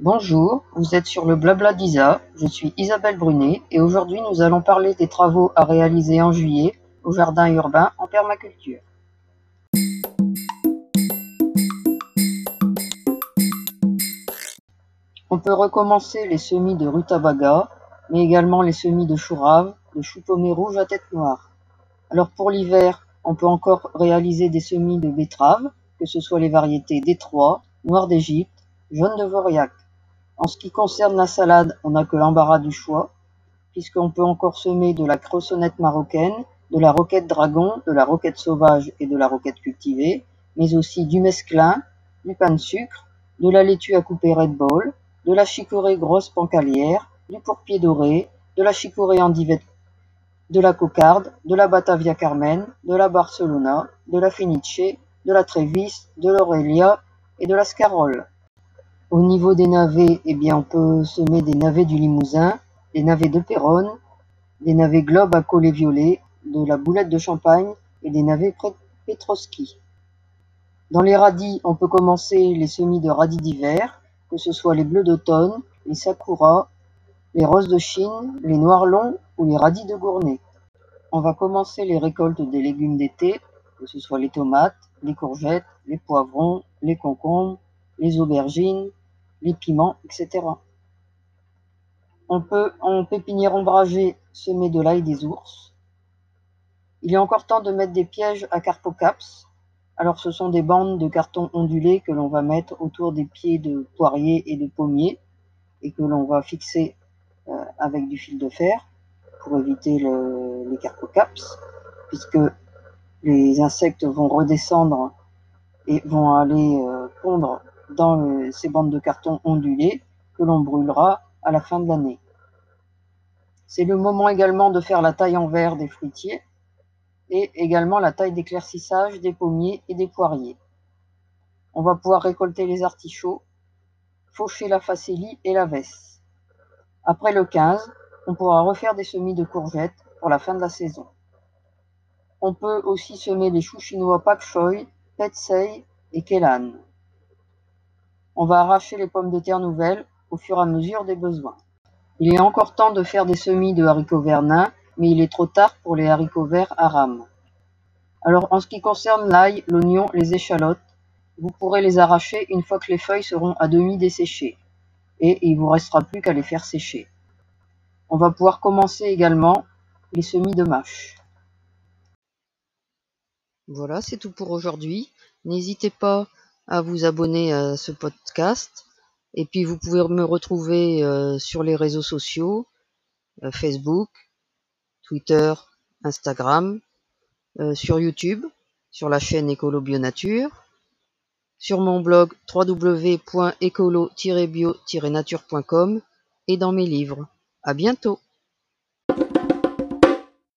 Bonjour, vous êtes sur le Blabla d'Isa, je suis Isabelle Brunet et aujourd'hui nous allons parler des travaux à réaliser en juillet au jardin urbain en permaculture. On peut recommencer les semis de rutabaga, mais également les semis de chou rave, de chou pommé rouge à tête noire. Alors pour l'hiver, on peut encore réaliser des semis de betteraves, que ce soit les variétés Détroit, Noir d'Égypte, Jaune de Voriac. En ce qui concerne la salade, on n'a que l'embarras du choix, puisqu'on peut encore semer de la cressonnette marocaine, de la roquette dragon, de la roquette sauvage et de la roquette cultivée, mais aussi du mesclin, du pain de sucre, de la laitue à couper Red Ball, de la chicorée grosse pancalière, du pourpier doré, de la chicorée endivette de la cocarde, de la Batavia Carmen, de la Barcelona, de la Fenice, de la Trévis, de l'Aurelia et de la Scarole. Au niveau des navets, eh bien, on peut semer des navets du Limousin, des navets de Péronne, des navets Globe à collet violet, de la boulette de champagne et des navets Petrovski. Dans les radis, on peut commencer les semis de radis d'hiver, que ce soit les bleus d'automne, les sakura, les roses de Chine, les noirs longs ou les radis de Gournay. On va commencer les récoltes des légumes d'été, que ce soit les tomates, les courgettes, les poivrons, les concombres, les aubergines, les piments, etc. On peut, en pépinière ombragée, semer de l'ail des ours. Il est encore temps de mettre des pièges à carpocaps. Alors ce sont des bandes de carton ondulé que l'on va mettre autour des pieds de poiriers et de pommiers et que l'on va fixer euh, avec du fil de fer pour éviter le, les carpocaps, puisque les insectes vont redescendre et vont aller euh, pondre dans ces bandes de carton ondulées que l'on brûlera à la fin de l'année. C'est le moment également de faire la taille en verre des fruitiers et également la taille d'éclaircissage des pommiers et des poiriers. On va pouvoir récolter les artichauts, faucher la facélie et la veste. Après le 15, on pourra refaire des semis de courgettes pour la fin de la saison. On peut aussi semer les choux chinois pak choi, petsei et kelan. On va arracher les pommes de terre nouvelles au fur et à mesure des besoins. Il est encore temps de faire des semis de haricots verts nains, mais il est trop tard pour les haricots verts à rames. Alors en ce qui concerne l'ail, l'oignon, les échalotes, vous pourrez les arracher une fois que les feuilles seront à demi desséchées et il vous restera plus qu'à les faire sécher. On va pouvoir commencer également les semis de mâche. Voilà, c'est tout pour aujourd'hui. N'hésitez pas à vous abonner à ce podcast. Et puis vous pouvez me retrouver euh, sur les réseaux sociaux, euh, Facebook, Twitter, Instagram, euh, sur YouTube, sur la chaîne Écolo Bionature sur mon blog www.écolo-bio-nature.com et dans mes livres. À bientôt!